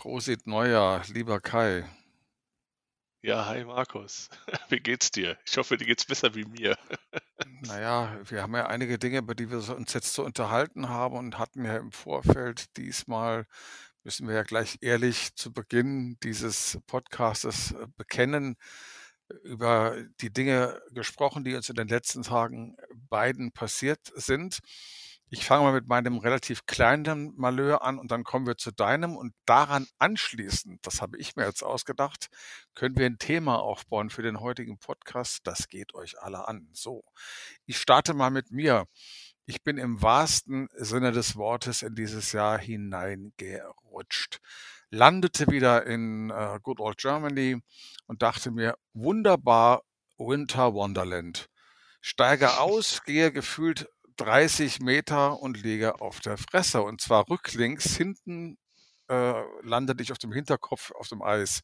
Prosit Neujahr, lieber Kai. Ja, hi Markus. Wie geht's dir? Ich hoffe, dir geht's besser wie mir. Naja, wir haben ja einige Dinge, über die wir uns jetzt zu unterhalten haben und hatten ja im Vorfeld diesmal, müssen wir ja gleich ehrlich zu Beginn dieses Podcastes äh, bekennen, über die Dinge gesprochen, die uns in den letzten Tagen beiden passiert sind. Ich fange mal mit meinem relativ kleinen Malheur an und dann kommen wir zu deinem und daran anschließend, das habe ich mir jetzt ausgedacht, können wir ein Thema aufbauen für den heutigen Podcast. Das geht euch alle an. So, ich starte mal mit mir. Ich bin im wahrsten Sinne des Wortes in dieses Jahr hineingerutscht, landete wieder in äh, Good Old Germany und dachte mir, wunderbar, Winter Wonderland. Steige aus, gehe gefühlt 30 Meter und liege auf der Fresse. Und zwar rücklings, hinten äh, landete ich auf dem Hinterkopf auf dem Eis.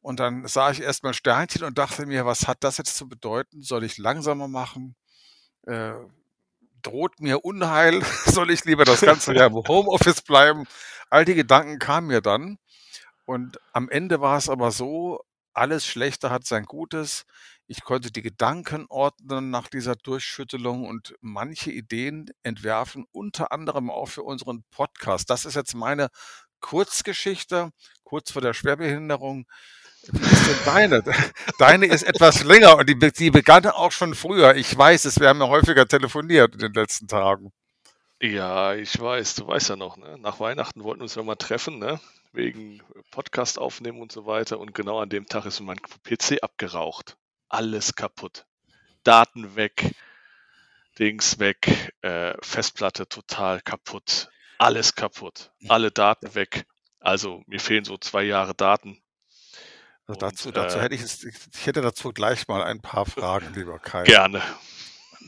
Und dann sah ich erstmal Sternchen und dachte mir, was hat das jetzt zu bedeuten? Soll ich langsamer machen? Äh, droht mir Unheil? Soll ich lieber das ganze Jahr im Homeoffice bleiben? All die Gedanken kamen mir dann. Und am Ende war es aber so, alles Schlechte hat sein Gutes. Ich konnte die Gedanken ordnen nach dieser Durchschüttelung und manche Ideen entwerfen, unter anderem auch für unseren Podcast. Das ist jetzt meine Kurzgeschichte, kurz vor der Schwerbehinderung. Wie ist denn deine? Deine ist etwas länger und die, die begann auch schon früher. Ich weiß es, wir haben ja häufiger telefoniert in den letzten Tagen. Ja, ich weiß, du weißt ja noch, ne? Nach Weihnachten wollten wir uns nochmal treffen, ne? Wegen Podcast aufnehmen und so weiter. Und genau an dem Tag ist mein PC abgeraucht alles kaputt. Daten weg, Dings weg, äh, Festplatte total kaputt, alles kaputt, alle Daten weg. Also mir fehlen so zwei Jahre Daten. Also dazu, und, dazu äh, hätte ich, ich hätte dazu gleich mal ein paar Fragen, lieber Kai. Gerne.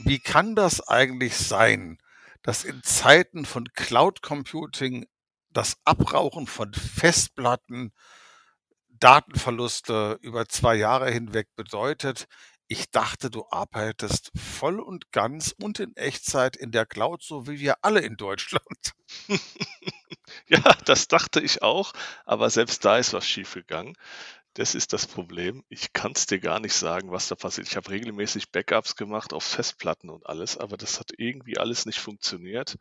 Wie kann das eigentlich sein, dass in Zeiten von Cloud Computing das Abrauchen von Festplatten Datenverluste über zwei Jahre hinweg bedeutet. Ich dachte, du arbeitest voll und ganz und in Echtzeit in der Cloud, so wie wir alle in Deutschland. Ja, das dachte ich auch, aber selbst da ist was schiefgegangen. Das ist das Problem. Ich kann es dir gar nicht sagen, was da passiert. Ich habe regelmäßig Backups gemacht auf Festplatten und alles, aber das hat irgendwie alles nicht funktioniert.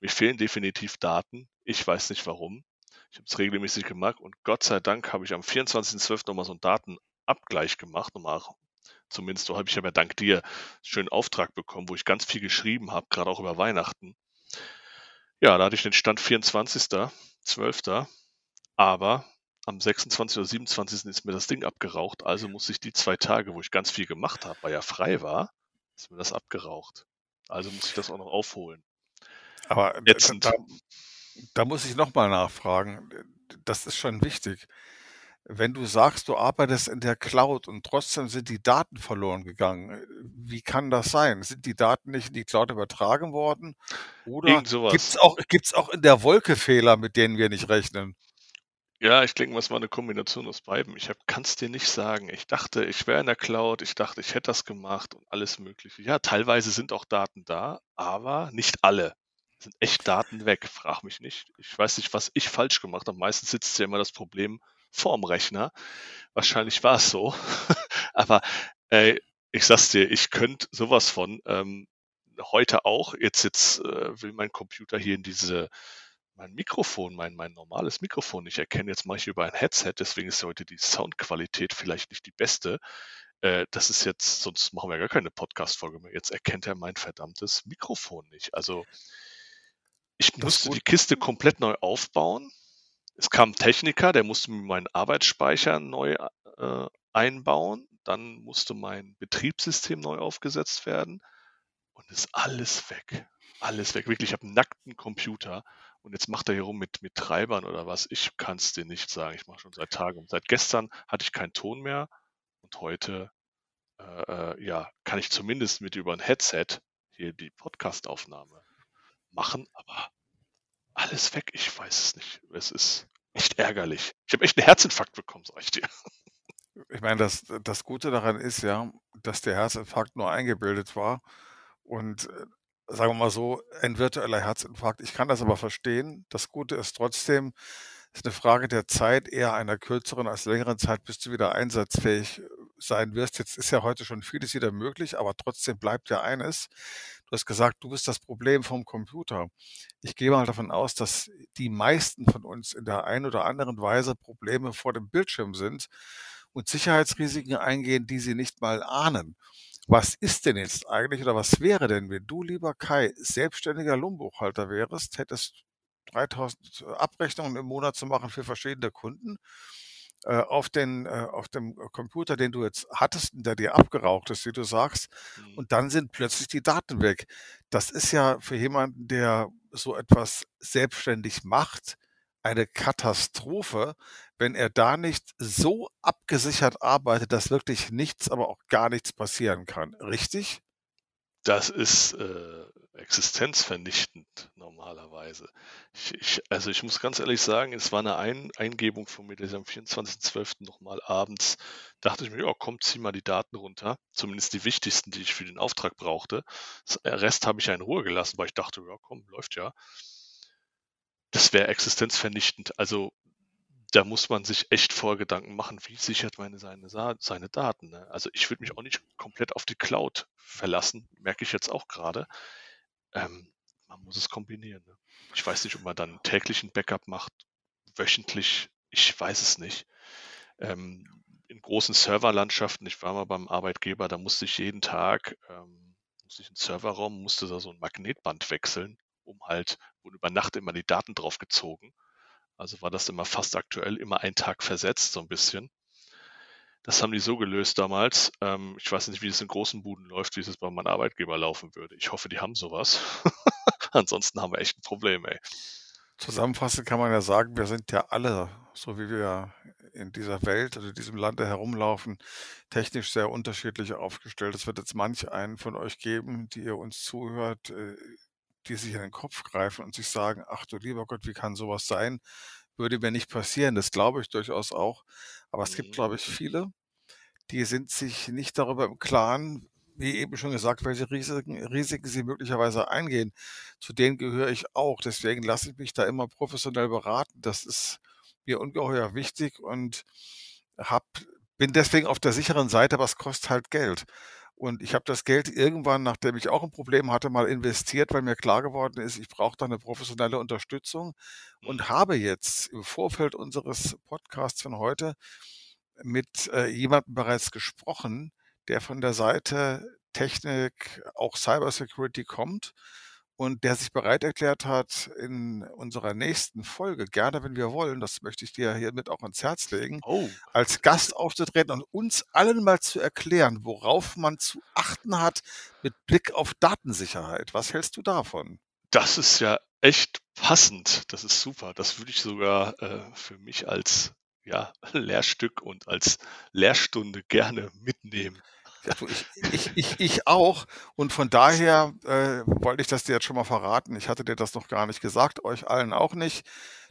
Mir fehlen definitiv Daten. Ich weiß nicht warum. Ich habe es regelmäßig gemacht und Gott sei Dank habe ich am 24.12. nochmal so einen Datenabgleich gemacht. Nochmal, zumindest so habe ich ja dank dir einen schönen Auftrag bekommen, wo ich ganz viel geschrieben habe, gerade auch über Weihnachten. Ja, da hatte ich den Stand 24.12. Aber am 26. oder 27. ist mir das Ding abgeraucht. Also muss ich die zwei Tage, wo ich ganz viel gemacht habe, weil ja frei war, ist mir das abgeraucht. Also muss ich das auch noch aufholen. Aber Jetzt da, da muss ich nochmal nachfragen. Das ist schon wichtig. Wenn du sagst, du arbeitest in der Cloud und trotzdem sind die Daten verloren gegangen, wie kann das sein? Sind die Daten nicht in die Cloud übertragen worden? Oder gibt es auch, gibt's auch in der Wolke Fehler, mit denen wir nicht rechnen? Ja, ich denke, es war eine Kombination aus beiden. Ich kann es dir nicht sagen. Ich dachte, ich wäre in der Cloud, ich dachte, ich hätte das gemacht und alles Mögliche. Ja, teilweise sind auch Daten da, aber nicht alle sind echt Daten weg, frag mich nicht. Ich weiß nicht, was ich falsch gemacht habe. Meistens sitzt ja immer das Problem vorm Rechner. Wahrscheinlich war es so. Aber äh, ich sag's dir, ich könnte sowas von ähm, heute auch. Jetzt, jetzt äh, will mein Computer hier in diese mein Mikrofon, mein, mein normales Mikrofon nicht erkennen. Jetzt mache ich über ein Headset, deswegen ist heute die Soundqualität vielleicht nicht die beste. Äh, das ist jetzt, sonst machen wir gar keine Podcast-Folge mehr. Jetzt erkennt er mein verdammtes Mikrofon nicht. Also ich musste die Kiste komplett neu aufbauen. Es kam ein Techniker, der musste mir meinen Arbeitsspeicher neu äh, einbauen. Dann musste mein Betriebssystem neu aufgesetzt werden. Und ist alles weg. Alles weg. Wirklich, ich habe einen nackten Computer. Und jetzt macht er hier rum mit, mit Treibern oder was. Ich kann es dir nicht sagen. Ich mache schon seit Tagen. Seit gestern hatte ich keinen Ton mehr. Und heute, äh, äh ja, kann ich zumindest mit über ein Headset hier die Podcastaufnahme machen, aber alles weg. Ich weiß es nicht. Es ist echt ärgerlich. Ich habe echt einen Herzinfarkt bekommen, sag ich dir. Ich meine, das, das Gute daran ist ja, dass der Herzinfarkt nur eingebildet war. Und äh, sagen wir mal so, ein virtueller Herzinfarkt. Ich kann das aber verstehen. Das Gute ist trotzdem, ist eine Frage der Zeit, eher einer kürzeren als längeren Zeit, bis du wieder einsatzfähig sein wirst. Jetzt ist ja heute schon vieles wieder möglich, aber trotzdem bleibt ja eines. Du hast gesagt, du bist das Problem vom Computer. Ich gehe mal davon aus, dass die meisten von uns in der einen oder anderen Weise Probleme vor dem Bildschirm sind und Sicherheitsrisiken eingehen, die sie nicht mal ahnen. Was ist denn jetzt eigentlich oder was wäre denn, wenn du, lieber Kai, selbstständiger Lohnbuchhalter wärst, hättest 3000 Abrechnungen im Monat zu machen für verschiedene Kunden äh, auf, den, äh, auf dem Computer, den du jetzt hattest, der dir abgeraucht ist, wie du sagst, Mhm. und dann sind plötzlich die Daten weg. Das ist ja für jemanden, der so etwas selbstständig macht, eine Katastrophe, wenn er da nicht so abgesichert arbeitet, dass wirklich nichts, aber auch gar nichts passieren kann. Richtig? Das ist, äh, existenzvernichtend normalerweise. Ich ich also, ich muss ganz ehrlich sagen, es war eine Ein Eingebung von mir, dass ich am 24.12. noch mal abends dachte ich mir: „Ja, komm, zieh mal die Daten runter“, zumindest die wichtigsten, die ich für den Auftrag brauchte. S äh, Rest habe ich ja in Ruhe gelassen, weil ich dachte: „Ja, komm, läuft ja.“ Das wäre existenzvernichtend. Also, da muss man sich echt Vorgedanken machen, wie sichert man seine seine Daten, ne? Also, ich würde mich auch nicht komplett auf die Cloud verlassen, merke ich jetzt auch grade. Ähm, man muss es kombinieren, ne? Ich weiß nicht, ob man dann täglich 'n Backup macht, wöchentlich, ich weiß es nicht. Ähm, in großen Serverlandschaften ich war mal beim Arbeitgeber, da musste ich jeden Tag ähm, musste ich 'n Serverraum musste da so 'n Magnetband wechseln, um halt wurden über Nacht immer die Daten drauf gezogen. Also, war das immer fast aktuell, immer einen Tag versetzt so 'n bisschen. Das haben die so gelöst damals. Ähm, ich weiß nicht, wie es in großen Buden läuft, wie es bei meinem Arbeitgeber laufen würde. Ich hoffe, die haben so was. Ansonsten haben wir echt 'n Problem, ey. Zusammenfassend kann man ja sagen, wir sind ja alle, so wie wir in dieser Welt oder diesem Lande herumlaufen, technisch sehr unterschiedlich aufgestellt. Es wird jetzt manch einen von euch geben, die ihr uns zuhört, äh, die sich in den Kopf greifen und sich sagen: „Ach du lieber Gott, wie kann so was sein? Würde mir nicht passieren.“ Das glaube ich durchaus auch. Aber es gibt, Mhm. glaube ich, viele, die sind sich nicht darüber im Klaren, wie eben schon gesagt, welche Risiken Risiken sie möglicherweise eingehen. Zu denen gehöre ich auch. Deswegen lasse ich mich da immer professionell beraten. Das ist mir ungeheuer wichtig und habe bin deswegen auf der sicheren Seite, aber es kostet halt Geld. Und ich habe das Geld irgendwann, nachdem ich auch 'n Problem hatte, mal investiert, weil mir klar geworden ist, ich brauche da 'ne professionelle Unterstützung und Mhm. habe jetzt im Vorfeld unseres Podcasts von heute mit, äh, jemandem bereits gesprochen, der von der Seite Technik, auch Cybersecurity kommt und der sich bereit erklärt hat, in unserer nächsten Folge, gerne wenn wir wollen, das möchte ich dir hiermit auch ans Herz legen, Oh, als Gast aufzutreten und uns allen mal zu erklären, worauf man zu achten hat mit Blick auf Datensicherheit. Was hältst du davon? Das ist ja echt passend. Das ist super. Das würde ich sogar, äh, für mich als, ja, Lehrstück und als Lehrstunde gerne mitnehmen. Du, ich ich ich auch. Und von daher, äh, wollte ich das dir jetzt schon mal verraten. Ich hatte dir das noch gar nicht gesagt, euch allen auch nicht.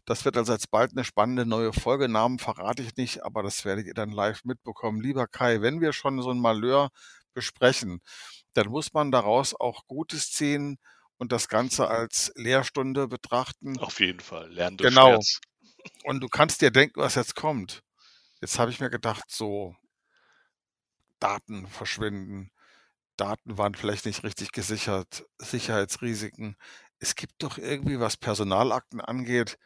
Das wird also jetzt bald 'ne spannende neue Folge. Namen verrate ich nicht, aber das werdet ihr dann live mitbekommen. Lieber Kai, wenn wir schon so 'n Malheur besprechen, dann muss man daraus auch Gutes ziehen und das Ganze als Lehrstunde betrachten. Auf jeden Fall, Lernen durch Genau. Schmerz. Und du kannst dir denken, was jetzt kommt. Jetzt habe ich mir gedacht, so Daten verschwinden, Daten waren vielleicht nicht richtig gesichert, Sicherheitsrisiken. Es gibt doch irgendwie, was Personalakten angeht,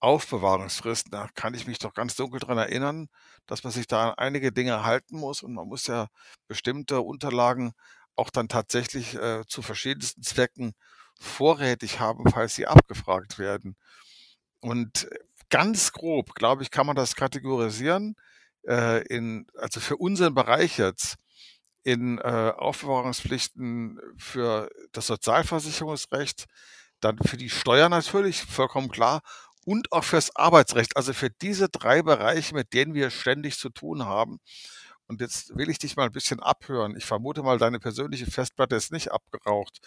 Aufbewahrungsfristen. Da kann ich mich doch ganz dunkel dran erinnern, dass man sich da an einige Dinge halten muss und man muss ja bestimmte Unterlagen auch dann tatsächlich, äh, zu verschiedensten Zwecken vorrätig haben, falls sie abgefragt werden. Und ganz grob, glaube ich, kann man das kategorisieren, äh, in also für unseren Bereich jetzt, in, äh, Aufbewahrungspflichten für das Sozialversicherungsrecht, dann für die Steuer natürlich, vollkommen klar, und auch fürs Arbeitsrecht. Also, für diese 3 Bereiche, mit denen wir ständig zu tun haben. Und jetzt will ich dich mal 'n bisschen abhören. Ich vermute mal, deine persönliche Festplatte ist nicht abgeraucht.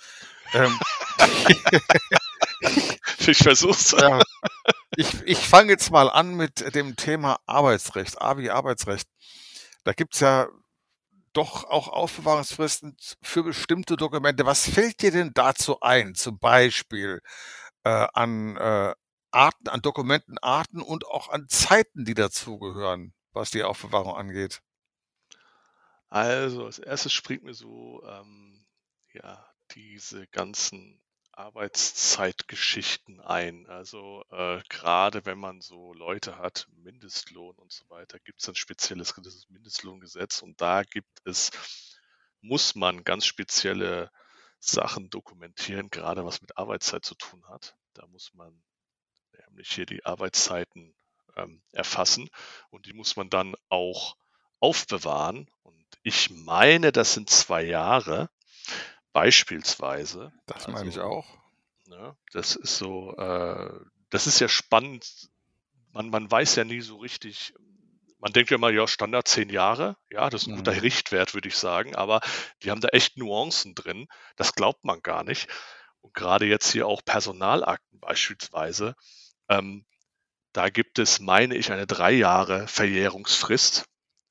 Ähm Ich versuche es. Ja. Ich ich fange jetzt mal an mit dem Thema Arbeitsrecht, A wie Arbeitsrecht. Da gibt's ja doch auch Aufbewahrungsfristen für bestimmte Dokumente. Was fällt dir denn dazu ein, zum Beispiel, äh, an, äh, Arten, an Dokumentenarten und auch an Zeiten, die dazugehören, was die Aufbewahrung angeht? Also, als Erstes springt mir so, ähm, ja, diese ganzen Arbeitszeitgeschichten ein. Also, äh, grade wenn man so Leute hat, Mindestlohn und so weiter, gibt's ein spezielles Mindestlohngesetz und da gibt es muss man ganz spezielle Sachen dokumentieren, gerade was mit Arbeitszeit zu tun hat. Da muss man nämlich hier die Arbeitszeiten, ähm, erfassen und die muss man dann auch aufbewahren. Und ich meine, das sind 2 Jahre beispielsweise. Das meine ich Also, auch. ne, das ist so, äh das ist ja spannend. Man man weiß ja nie so richtig man denkt ja immer, ja, Standard 10 Jahre. Ja, das ist 'n guter Mhm. Richtwert, würde ich sagen, aber die haben da echt Nuancen drin. Das glaubt man gar nicht. Und grade jetzt hier auch Personalakten beispielsweise, ähm, da gibt es, meine ich, eine 3 Jahre Verjährungsfrist.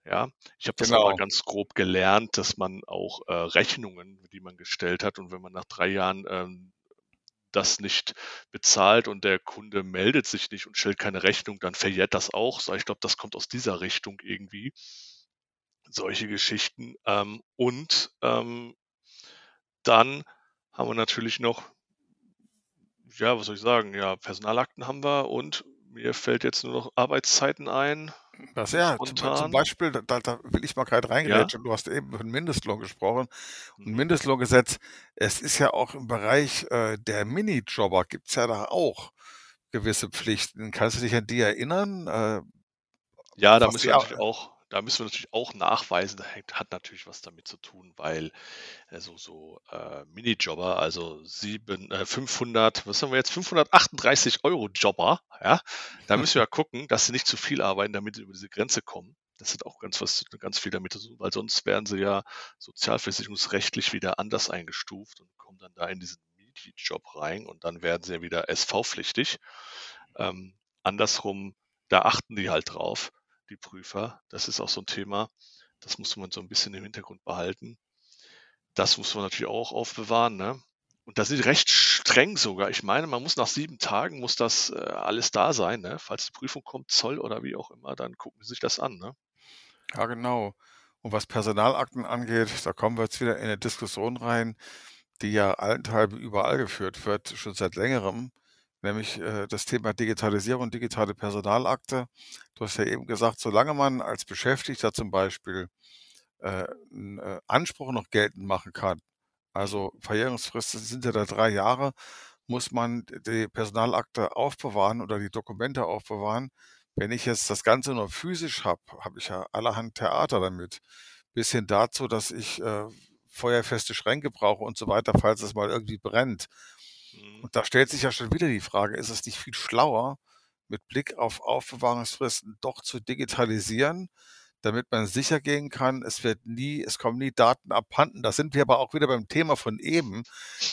Ja, ich habe das Genau. ganz grob gelernt, dass man auch, äh, Rechnungen, die man gestellt hat und wenn man nach 3 Jahren, ähm, das nicht bezahlt und der Kunde meldet sich nicht und stellt keine Rechnung, dann verjährt das auch. So, ich glaube, das kommt aus dieser Richtung irgendwie. Solche Geschichten. Ähm, und, ähm dann haben wir natürlich noch ja, was soll ich sagen? Ja, Personalakten haben wir und mir fällt jetzt nur noch Arbeitszeiten ein, Das ja, zum zum. Beispiel, da da will ich mal grad Ja? reingrätschen. Du hast eben von Mindestlohn gesprochen. Und Mhm. Mindestlohngesetz, es ist ja auch im Bereich, äh, der Minijobber gibt's ja da auch gewisse Pflichten. Kannst du dich an die erinnern, äh, Ja, da a natürlich auch da müssen wir natürlich auch nachweisen, da hängt hat natürlich was damit zu tun, weil, äh, so äh, Minijobber, also sieben äh, 500 was haben wir jetzt? 538 € Jobber, ja? Da müssen wir gucken, dass sie nicht zu viel arbeiten, damit sie über diese Grenze kommen. Das hat auch ganz was ganz viel damit zu tun, weil sonst werden sie ja sozialversicherungsrechtlich wieder anders eingestuft und kommen dann da in diesen Minijob rein und dann werden sie ja wieder SV-pflichtig. Ähm, andersrum, da achten die halt drauf, die Prüfer. Das ist auch so 'n Thema. Das muss man so 'n bisschen im Hintergrund behalten. Das muss man natürlich auch aufbewahren, ne? Und da sind die recht streng sogar. Ich meine, man muss nach 7 Tagen muss das, äh, alles da sein, ne? Falls die Prüfung kommt, Zoll oder wie auch immer, dann gucken die sich das an, ne? Ja, genau. Und was Personalakten angeht, da kommen wir jetzt wieder in 'ne Diskussion rein, die ja allenthalben überall geführt wird, schon seit Längerem, nämlich, äh, das Thema Digitalisierung, digitale Personalakte. Du hast ja eben gesagt, solange man als Beschäftigter zum Beispiel, äh, 'n, äh, Anspruch noch geltend machen kann, also Verjährungsfristen sind ja da 3 Jahre, muss man die Personalakte aufbewahren oder die Dokumente aufbewahren. Wenn ich jetzt das Ganze nur physisch habe, habe ich ja allerhand Theater damit. Bis hin dazu, dass ich, äh, feuerfeste Schränke brauche und so weiter, falls es mal irgendwie brennt. Mhm. Und da stellt sich ja schon wieder die Frage, ist es nicht viel schlauer, mit Blick auf Aufbewahrungsfristen doch zu digitalisieren, damit man sicher gehen kann, es wird nie es kommen nie Daten abhanden. Da sind wir aber auch wieder beim Thema von eben.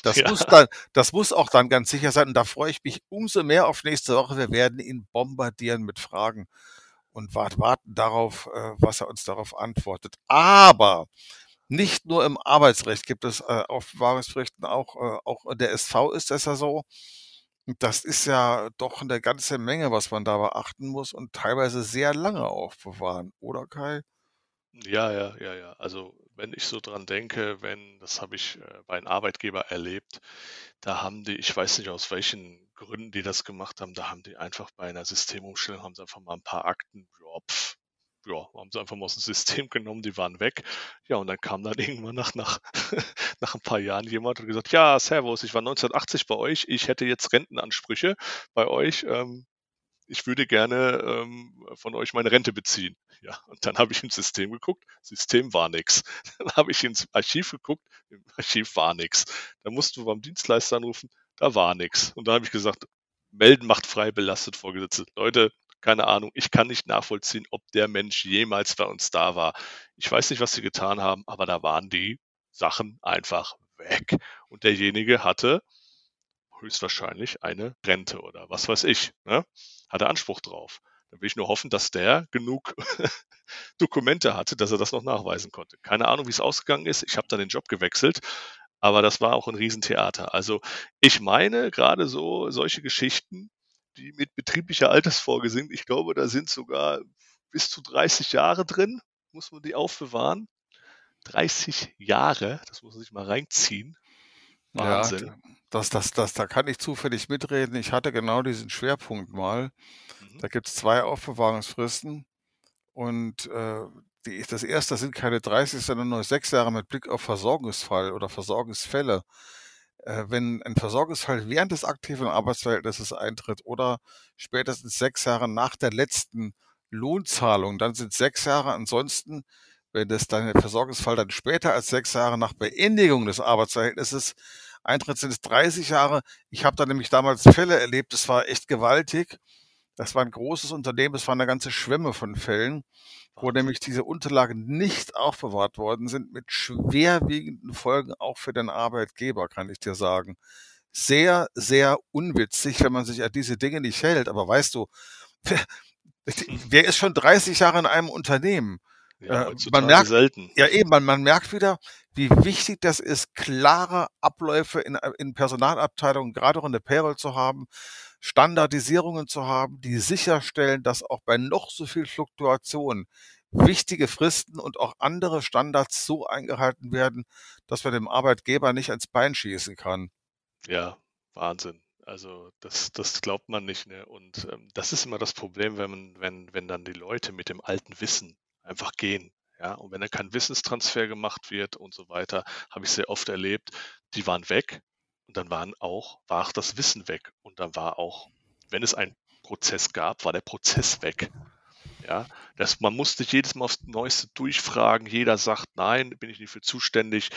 Das Ja. muss dann das muss auch dann ganz sicher sein und da freue ich mich umso mehr auf nächste Woche. Wir werden ihn bombardieren mit Fragen und wart warten darauf, äh, was er uns darauf antwortet. Aber nicht nur im Arbeitsrecht gibt es, äh, Aufbewahrungspflichten, auch äh, auch der SV ist das ja so. Das ist ja doch 'ne ganze Menge, was man da beachten muss und teilweise sehr lange aufbewahren, oder Kai? Ja, ja, ja, ja. Also, wenn ich so dran denke, wenn das habe ich, äh, bei 'n Arbeitgeber erlebt, da haben die ich weiß nicht, aus welchen Gründen die das gemacht haben, da haben die einfach bei 'ner Systemumstellung haben sie einfach mal 'n paar Akten, ja, ja, haben sie einfach mal aus'm System genommen, die waren weg. Ja, und dann kam dann irgendwann nach nach nach 'n paar Jahren jemand und gesagt: „Ja, servus, ich war 1980 bei euch. Ich hätte jetzt Rentenansprüche bei euch. Ähm, ich würde gerne, ähm, von euch meine Rente beziehen.“ Ja, und dann habe ich im System geguckt, System war nix. Dann habe ich ins Archiv geguckt, im Archiv war nix. Dann mussten wir beim Dienstleister anrufen, da war nix. Und da habe ich gesagt: „Melden macht frei, belastet Vorgesetzte.“ Leute, keine Ahnung, ich kann nicht nachvollziehen, ob der Mensch jemals bei uns da war. Ich weiß nicht, was sie getan haben, aber da waren die Sachen einfach weg. Und derjenige hatte höchstwahrscheinlich eine Rente oder was weiß ich, ne? Hatte Anspruch drauf. Da will ich nur hoffen, dass der genug Dokumente hatte, dass er das noch nachweisen konnte. Keine Ahnung, wie's ausgegangen ist. Ich habe dann den Job gewechselt, aber das war auch 'n Riesentheater. Also, ich meine, grade so solche Geschichten die mit betrieblicher Altersvorsorge sind. Ich glaube, da sind sogar bis zu 30 Jahre drin, muss man die aufbewahren. 30 Jahre, das muss man sich mal reinziehen. Ja, Wahnsinn. das das das da kann ich zufällig mitreden. Ich hatte genau diesen Schwerpunkt mal. Mhm. Da gibt's 2 Aufbewahrungsfristen und, äh, die das erste sind keine 30, sondern nur 6 Jahre mit Blick auf Versorgungsfall oder Versorgungsfälle. Äh, wenn ein Versorgungsfall während des aktiven Arbeitsverhältnisses eintritt oder spätestens 6 Jahre nach der letzten Lohnzahlung, dann sind 6 Jahre. Ansonsten, wenn das dann der Versorgungsfall dann später als 6 Jahre nach Beendigung des Arbeitsverhältnisses eintritt, sind es 30 Jahre. Ich habe da nämlich damals Fälle erlebt, das war echt gewaltig. Das war ein großes Unternehmen, es war eine ganze Schwemme von Fällen, wo nämlich diese Unterlagen nicht aufbewahrt worden sind, mit schwerwiegenden Folgen auch für den Arbeitgeber, kann ich dir sagen. Sehr, sehr unwitzig, wenn man sich an diese Dinge nicht hält. Aber weißt du, wer wer ist schon 30 Jahre in einem Unternehmen? Ja, Äh, man merkt selten. ja eben, man man merkt wieder, wie wichtig das ist, klare Abläufe in in Personalabteilungen, grade auch in der Payroll zu haben, Standardisierungen zu haben, die sicherstellen, dass auch bei noch so viel Fluktuation wichtige Fristen und auch andere Standards so eingehalten werden, dass man dem Arbeitgeber nicht ans Bein schießen kann. Ja, Wahnsinn. Also, das das glaubt man nicht, ne? Und, ähm, das ist immer das Problem, wenn man wenn wenn dann die Leute mit dem alten Wissen einfach gehen, ja? Und wenn dann kein Wissenstransfer gemacht wird und so weiter, habe ich sehr oft erlebt, die waren weg und dann waren auch war auch das Wissen weg. Und dann war auch wenn es einen Prozess gab, war der Prozess weg. Ja? Das man musste jedes Mal aufs Neueste durchfragen. Jeder sagt: „Nein, bin ich nicht für zuständig“,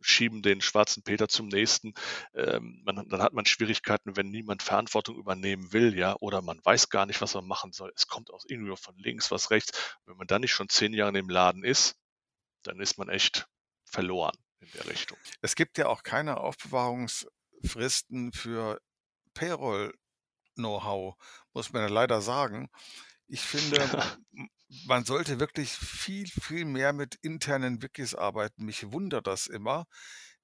schieben den schwarzen Peter zum nächsten. Ähm, man dann hat man Schwierigkeiten, wenn niemand Verantwortung übernehmen will, ja, oder man weiß gar nicht, was man machen soll. Es kommt aus irgendwie von links, was rechts. Wenn man dann nicht schon 10 Jahre in dem Laden ist, dann ist man echt verloren in der Richtung. Es gibt ja auch keine Aufbewahrungsfristen für Payroll-Know-how, muss man ja leider sagen. Ich finde, man sollte wirklich viel, viel mehr mit internen Wikis arbeiten. Mich wundert das immer,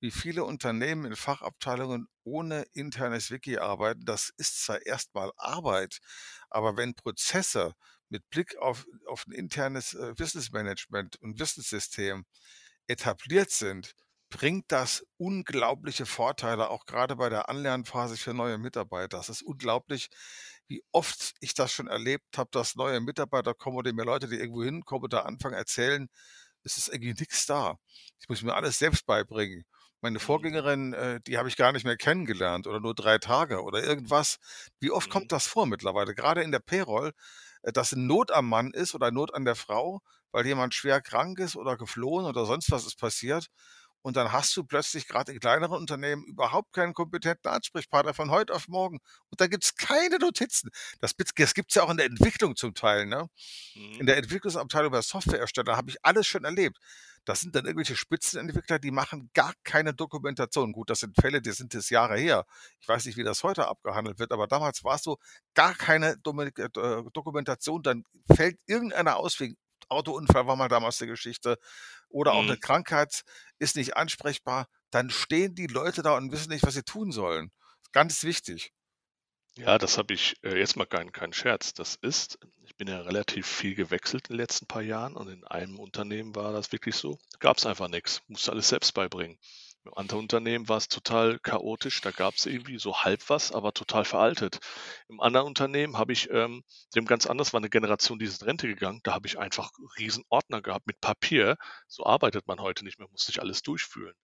wie viele Unternehmen in Fachabteilungen ohne internes Wiki arbeiten. Das ist zwar erst mal Arbeit, aber wenn Prozesse mit Blick auf auf 'n internes, äh, Wissensmanagement und Wissenssystem etabliert sind, bringt das unglaubliche Vorteile, auch grade bei der Anlernphase für neue Mitarbeiter. Es ist unglaublich, wie oft ich das schon erlebt habe, dass neue Mitarbeiter kommen oder mir Leute, die irgendwo hinkommen da anfangen, erzählen, es ist irgendwie nix da. Ich muss mir alles selbst beibringen. Meine Mhm. Vorgängerin, äh, die habe ich gar nicht mehr kennengelernt oder nur 3 Tage oder irgendwas. Wie oft Mhm. kommt das vor mittlerweile, grade in der Payroll, äh, dass 'n Not am Mann ist oder Not an der Frau, weil jemand schwer krank ist oder geflohen oder sonst was ist passiert. Und dann hast du plötzlich grad in kleineren Unternehmen überhaupt keinen kompetenten Ansprechpartner von heute auf morgen. Und da gibt's keine Notizen. Das das gibt's ja auch in der Entwicklung zum Teil, ne? Mhm. In der Entwicklungsabteilung bei Softwareherstellern habe ich alles schon erlebt. Das sind dann irgendwelche Spitzenentwickler, die machen gar keine Dokumentation. Gut, das sind Fälle, die sind jetzt Jahre her. Ich weiß nicht, wie das heute abgehandelt wird, aber damals war's so, gar keine äh, Dokumentation. Dann fällt irgendeiner aus wegen Autounfall war mal damals 'ne Geschichte oder auch 'ne Mhm. Krankheit, ist nicht ansprechbar. Dann stehen die Leute da und wissen nicht, was sie tun sollen. Ganz wichtig. Ja, das habe ich äh, jetzt mal kein kein Scherz. Das ist ich bin ja relativ viel gewechselt in den letzten paar Jahren und in einem Unternehmen war das wirklich so, gab's einfach nix, musste alles selbst beibringen. Im anderen Unternehmen war's total chaotisch, da gab's irgendwie so halb was, aber total veraltet. Im anderen Unternehmen habe ich, ähm dem ganz anders war 'ne Generation, die ist in Rente gegangen, da habe ich einfach Riesenordner gehabt mit Papier. So arbeitet man heute nicht mehr, muss sich alles durchfühlen.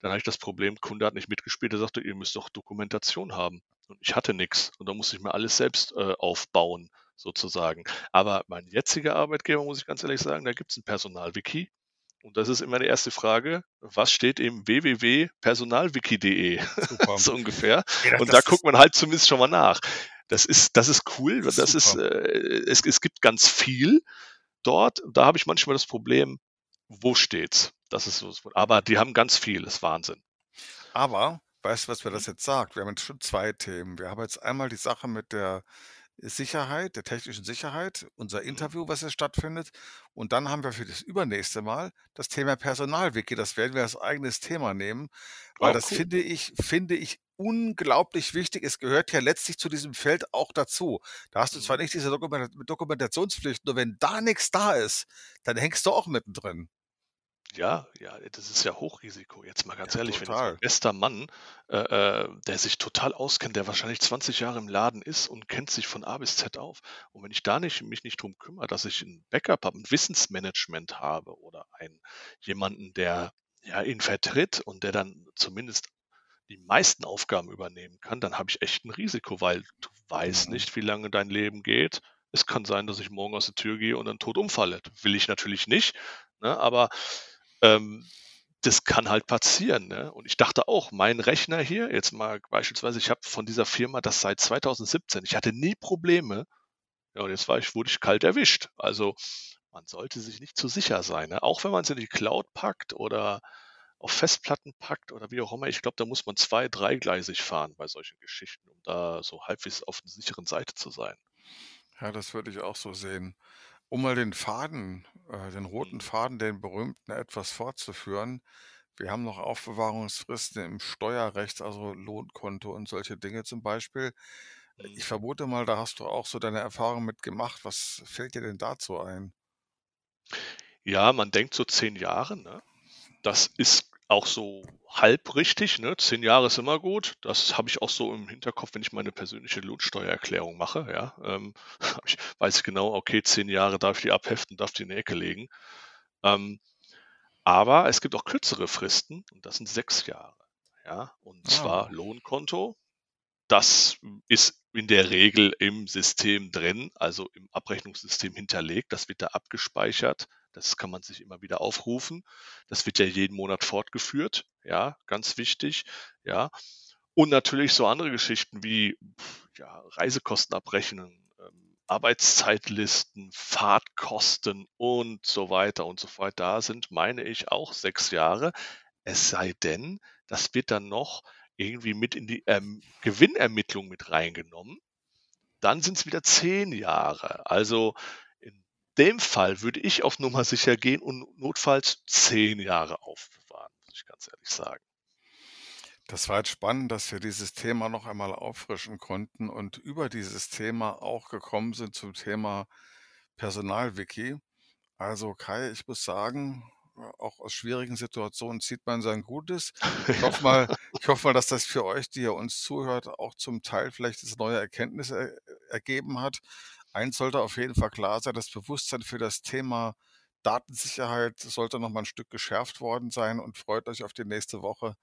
Dann hatte ich das Problem, Kunde hat nicht mitgespielt, der sagte: „Ihr müsst doch Dokumentation haben.“ Und ich hatte nix und da musste ich mir alles selbst, äh, aufbauen sozusagen. Aber mein jetziger Arbeitgeber, muss ich ganz ehrlich sagen, da gibt's 'n Personalwiki und das ist immer die erste Frage: „Was steht im www.personalwiki.de?“ Super. So ungefähr. Ja, Und das da guckt man halt zumindest schon mal nach. Das ist das ist cool, Das das ist äh, es es gibt ganz viel dort. Da habe ich manchmal das Problem, wo steht's? Das ist so das aber die haben ganz viel, ist Wahnsinn. Aber weißt du, was mir Mhm. das jetzt sagt? Wir haben jetzt schon 2 Themen. Wir haben jetzt einmal die Sache mit der Sicherheit, der technischen Sicherheit, unser Mhm. Interview, was jetzt stattfindet. Und dann haben wir für das übernächste Mal das Thema Personalwiki. Das werden wir als eigenes Thema nehmen, weil Oh, das cool. finde ich finde ich unglaublich wichtig. Es gehört ja letztlich zu diesem Feld auch dazu. Da hast du zwar Mhm. nicht diese Dokumenta Dokumentationspflicht, nur wenn da nichts da ist, dann hängst du auch mittendrin. Ja, ja, das ist ja Hochrisiko. Jetzt mal ganz Ja, ehrlich, wenn jetzt total. bester Mann, äh, äh, der sich total auskennt, der wahrscheinlich 20 Jahre im Laden ist und kennt sich von A bis Z auf. Und wenn ich da nicht mich nicht drum kümmere, dass ich ein Backup habe, 'n Wissensmanagement habe oder einen jemanden, der, ja, ihn vertritt und der dann zumindest die meisten Aufgaben übernehmen kann, dann habe ich echt 'n Risiko, weil du weißt Mhm. nicht, wie lange dein Leben geht. Es kann sein, dass ich morgen aus der Tür gehe und dann tot umfalle. Will ich natürlich nicht, ne, aber, ähm, das kann halt passieren, ne? Und ich dachte auch, mein Rechner hier jetzt mal beispielsweise, ich habe von dieser Firma das seit 2017. Ich hatte nie Probleme. Ja, und jetzt war ich wurde ich kalt erwischt. Also, man sollte sich nicht zu sicher sein, ne? Auch wenn man's in die Cloud packt oder auf Festplatten packt oder wie auch immer. Ich glaube, da muss man zwei dreigleisig fahren bei solchen Geschichten, um da so halbwegs auf 'n sicheren Seite zu sein. Ja, das würde ich auch so sehen. Um mal den Faden äh, den roten Mhm. Faden, den berühmten etwas fortzuführen. Wir haben noch Aufbewahrungsfristen im Steuerrecht, also Lohnkonto und solche Dinge zum Beispiel. Mhm. Ich vermute mal, da hast du auch so deine Erfahrungen mit gemacht. Was fällt dir denn dazu ein? Ja, man denkt so 10 Jahre, ne? Das ist auch so halb richtig, ne? 10 Jahre ist immer gut. Das habe ich auch so im Hinterkopf, wenn ich meine persönliche Lohnsteuererklärung mache, ja. Ähm, ich weiß ich genau, okay, 10 Jahre darf ich die abheften, darf die in die Ecke legen. Ähm, aber es gibt auch kürzere Fristen und das sind 6 Jahre, ja? Und Ah. zwar Lohnkonto. Das ist in der Regel im System drin, also im Abrechnungssystem hinterlegt. Das wird da abgespeichert. Das kann man sich immer wieder aufrufen. Das wird ja jeden Monat fortgeführt, ja, ganz wichtig, ja. Und natürlich so andere Geschichten wie, ja, Reisekostenabrechnung, ähm, Arbeitszeitlisten, Fahrtkosten und so weiter und so fort. Da sind, meine ich, auch 6 Jahre. Es sei denn, das wird dann noch irgendwie mit in die, ähm, Gewinnermittlung mit reingenommen. Dann sind's wieder 10 Jahre. Also, dem Fall würde ich auf Nummer sicher gehen und notfalls 10 Jahre aufbewahren, muss ich ganz ehrlich sagen. Das war jetzt spannend, dass wir dieses Thema noch einmal auffrischen konnten und über dieses Thema auch gekommen sind zum Thema Personalwiki. Also, Kai, ich muss sagen, auch aus schwierigen Situationen zieht man sein Gutes. Ich hoffe mal ich hoffe mal, dass das für euch, die ihr uns zuhört, auch zum Teil vielleicht jetzt neue Erkenntnisse er ergeben hat. Eins sollte auf jeden Fall klar sein, das Bewusstsein für das Thema Datensicherheit sollte noch mal 'n Stück geschärft worden sein und freut euch auf die nächste Woche.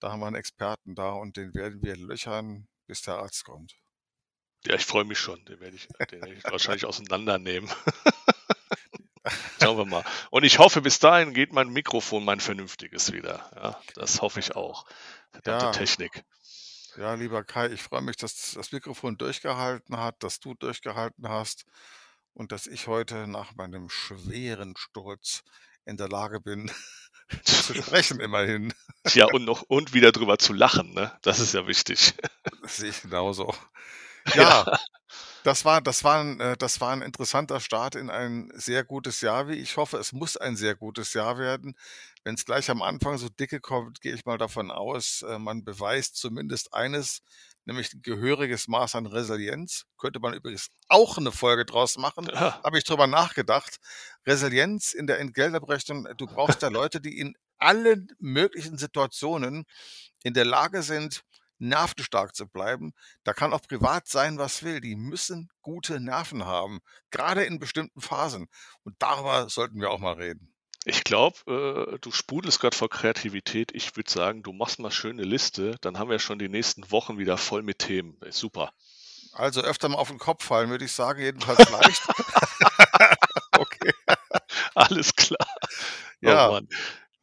Da haben wir 'n Experten da und den werden wir löchern, bis der Arzt kommt. Ja, ich freue mich schon. Den werde ich den werde ich wahrscheinlich auseinandernehmen. Schauen wir mal. Und ich hoffe, bis dahin geht mein Mikrofon, mein vernünftiges wieder, ja? Das hoffe ich auch. Verdammte Ja. Technik. Ja, lieber Kai, ich freue mich, dass das Mikrofon durchgehalten hat, dass du durchgehalten hast und dass ich heute nach meinem schweren Sturz in der Lage bin, zu sprechen immerhin. Tja, und noch und wieder drüber zu lachen, ne? Das ist ja wichtig. Das sehe ich genauso. Ja. Ja, das war das war 'n äh, das war 'n interessanter Start in ein sehr gutes Jahr, wie ich hoffe. Es muss ein sehr gutes Jahr werden. Wenn's gleich am Anfang so dicke kommt, gehe ich mal davon aus, äh, man beweist zumindest eines, nämlich 'n gehöriges Maß an Resilienz. Könnte man übrigens auch 'ne Folge draus machen, Ja. habe ich drüber nachgedacht. Resilienz in der Entgeltabrechnung, du brauchst da Leute, die in allen möglichen Situationen in der Lage sind, nervenstark zu bleiben. Da kann auch privat sein, was will. Die müssen gute Nerven haben, grade in bestimmten Phasen. Und darüber sollten wir auch mal reden. Ich glaube, äh, du sprudelst grad vor Kreativität. Ich würde sagen, du machst mal schön 'ne Liste, dann haben wir schon die nächsten Wochen wieder voll mit Themen. Ist super. Also, öfter mal auf 'n Kopf fallen, würde ich sagen, jedenfalls leicht. Okay. Alles klar. Oh Ja. Mann.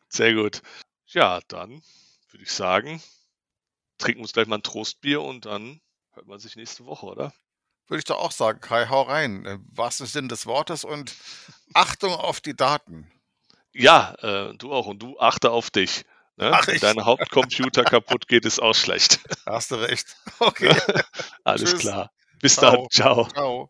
Sehr gut. Ja, dann würde ich sagen, trinken wir uns gleich mal 'n Trostbier und dann hört man sich nächste Woche, oder? Würde ich doch auch sagen. Kai, hau rein, im wahrsten Sinne des Wortes und Achtung auf die Daten. Ja, äh, du auch und du achte auf dich, ne? Mache Wenn dein Hauptcomputer kaputt geht, ist auch schlecht. Hast du recht. Okay. Alles Tschüss. klar. Bis Ciao. dann. Ciao. Ciao.